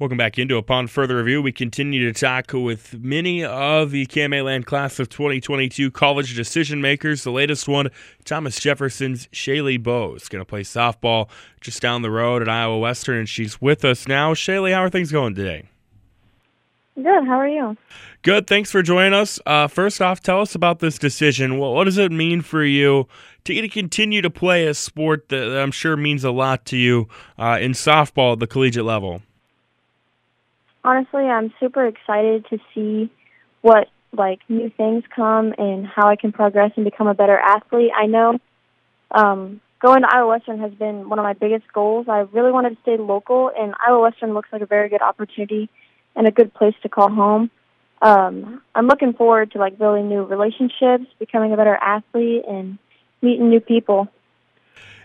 Welcome back into Upon Further Review. We continue to talk with many of the KMA class of 2022 college decision makers. The latest one, Thomas Jefferson's Shaeley Bose, going to play softball just down the road at Iowa Western, and she's with us now. Shaeley, how are things going today? Good. How are you? Good. Thanks for joining us. Uh, first off, tell us about this decision. What, what, does it mean for you to, to continue to play a sport that, that I'm sure means a lot to you uh, in softball at the collegiate level? Honestly, I'm super excited to see what like new things come and how I can progress and become a better athlete. I know um, going to Iowa Western has been one of my biggest goals. I really wanted to stay local, and Iowa Western looks like a very good opportunity and a good place to call home. Um, I'm looking forward to like building new relationships, becoming a better athlete, and meeting new people.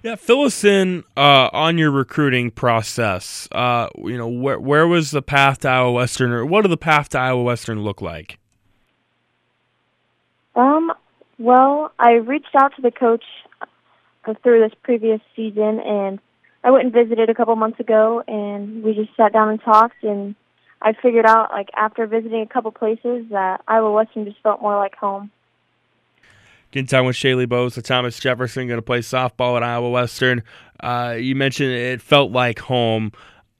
Yeah, fill us in uh, on your recruiting process. Uh, you know, where where was the path to Iowa Western, or what did the path to Iowa Western look like? Um. Well, I reached out to the coach through this previous season, and I went and visited a couple months ago, and we just sat down and talked, and I figured out, like after visiting a couple places, that Iowa Western just felt more like home. Getting time with Shaeley Bose, the Thomas Jefferson, going to play softball at Iowa Western. Uh, you mentioned it felt like home.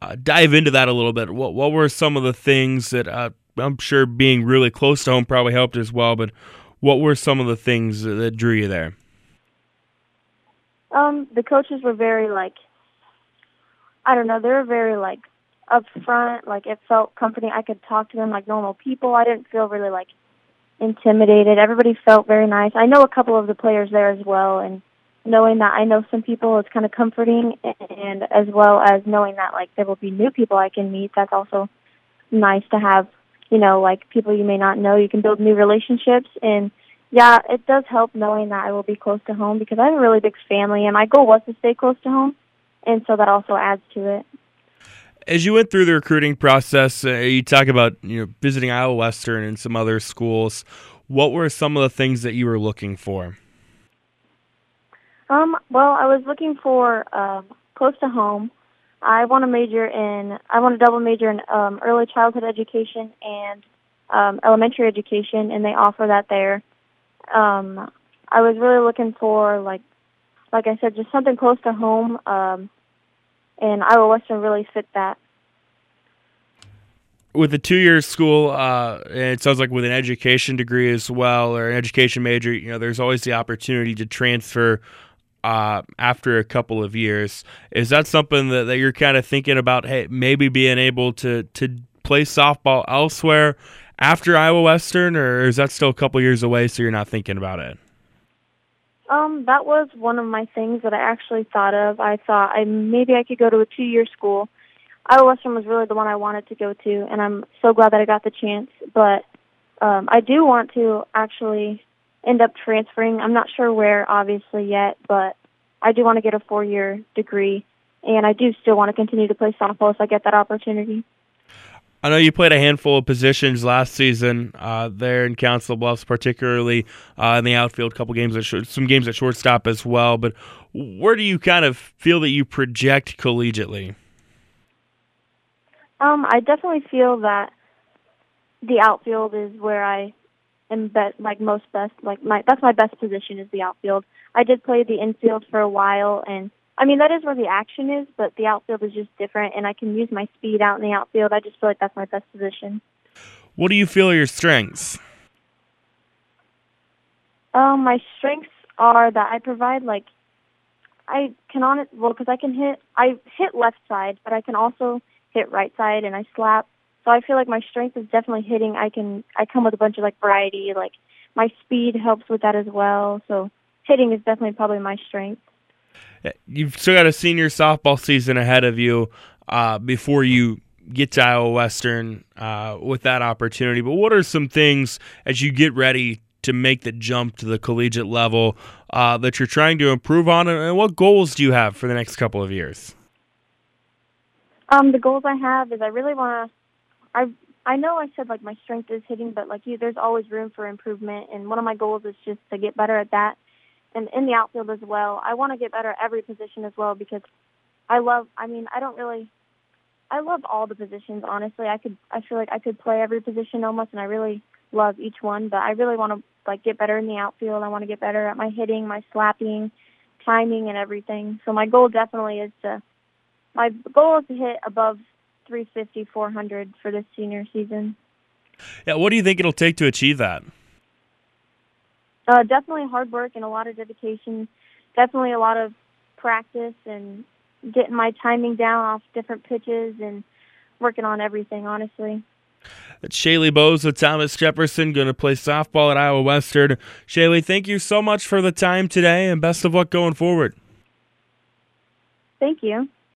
Uh, dive into that a little bit. What what were some of the things that uh, I'm sure being really close to home probably helped as well, but what were some of the things that drew you there? Um, the coaches were very like, I don't know, they were very like upfront. Like it felt comforting. I could talk to them like normal people. I didn't feel really like intimidated. Everybody felt very nice. I know a couple of the players there as well, and knowing that I know some people is kind of comforting, and as well as knowing that like there will be new people I can meet. That's also nice to have. You know, like people you may not know, you can build new relationships, and yeah, it does help knowing that I will be close to home because I have a really big family, and my goal was to stay close to home, and so that also adds to it as you went through the recruiting process, uh, you talk about you know visiting Iowa Western and some other schools. What were some of the things that you were looking for? Um, well, I was looking for uh, close to home. I want to major in. I want to double major in um, early childhood education and um, elementary education, and they offer that there. Um, I was really looking for like, like I said, just something close to home. Um, and Iowa Western really fit that. With a two-year school, uh, it sounds like with an education degree as well, or an education major, you know, there's always the opportunity to transfer uh, after a couple of years. Is that something that, that you're kind of thinking about? Hey, maybe being able to to play softball elsewhere after Iowa Western, or is that still a couple years away? So you're not thinking about it? Um, that was one of my things that I actually thought of. I thought I maybe I could go to a two-year school. Iowa Western was really the one I wanted to go to, and I'm so glad that I got the chance. But um, I do want to actually end up transferring. I'm not sure where, obviously, yet, but I do want to get a four-year degree, and I do still want to continue to play softball if I get that opportunity. I know you played a handful of positions last season uh, there in Council Bluffs, particularly uh, in the outfield, a couple games at sh- some games at shortstop as well. But where do you kind of feel that you project collegiately? Um, I definitely feel that the outfield is where I am best, like most best. Like my that's my best position is the outfield. I did play the infield for a while, and I mean, that is where the action is, but the outfield is just different, and I can use my speed out in the outfield. I just feel like that's my best position. What do you feel are your strengths? Um, my strengths are that I provide like I can on it well because I can hit I hit left side, but I can also hit right side and I slap. So I feel like my strength is definitely hitting. I can I come with a bunch of like variety. Like my speed helps with that as well. So hitting is definitely probably my strength you've still got a senior softball season ahead of you uh, before you get to Iowa Western uh, with that opportunity. But what are some things as you get ready to make the jump to the collegiate level uh, that you're trying to improve on, and what goals do you have for the next couple of years? Um, the goals I have is I really want to. I I know I said like my strength is hitting, but like you, there's always room for improvement, and one of my goals is just to get better at that and in the outfield as well. I want to get better at every position as well because I love. I mean, I don't really. I love all the positions. Honestly, I could I feel like I could play every position almost, and I really love each one. But I really want to like get better in the outfield. I want to get better at my hitting, my slapping, timing, and everything. So my goal definitely is to my goal is to hit above 350, 400 for this senior season. Yeah, what do you think it'll take to achieve that? Uh, definitely hard work and a lot of dedication. Definitely a lot of practice and getting my timing down off different pitches and working on everything, honestly. That's Shaeley Bose with Thomas Jefferson going to play softball at Iowa Western. Shaeley, thank you so much for the time today and best of luck going forward. Thank you.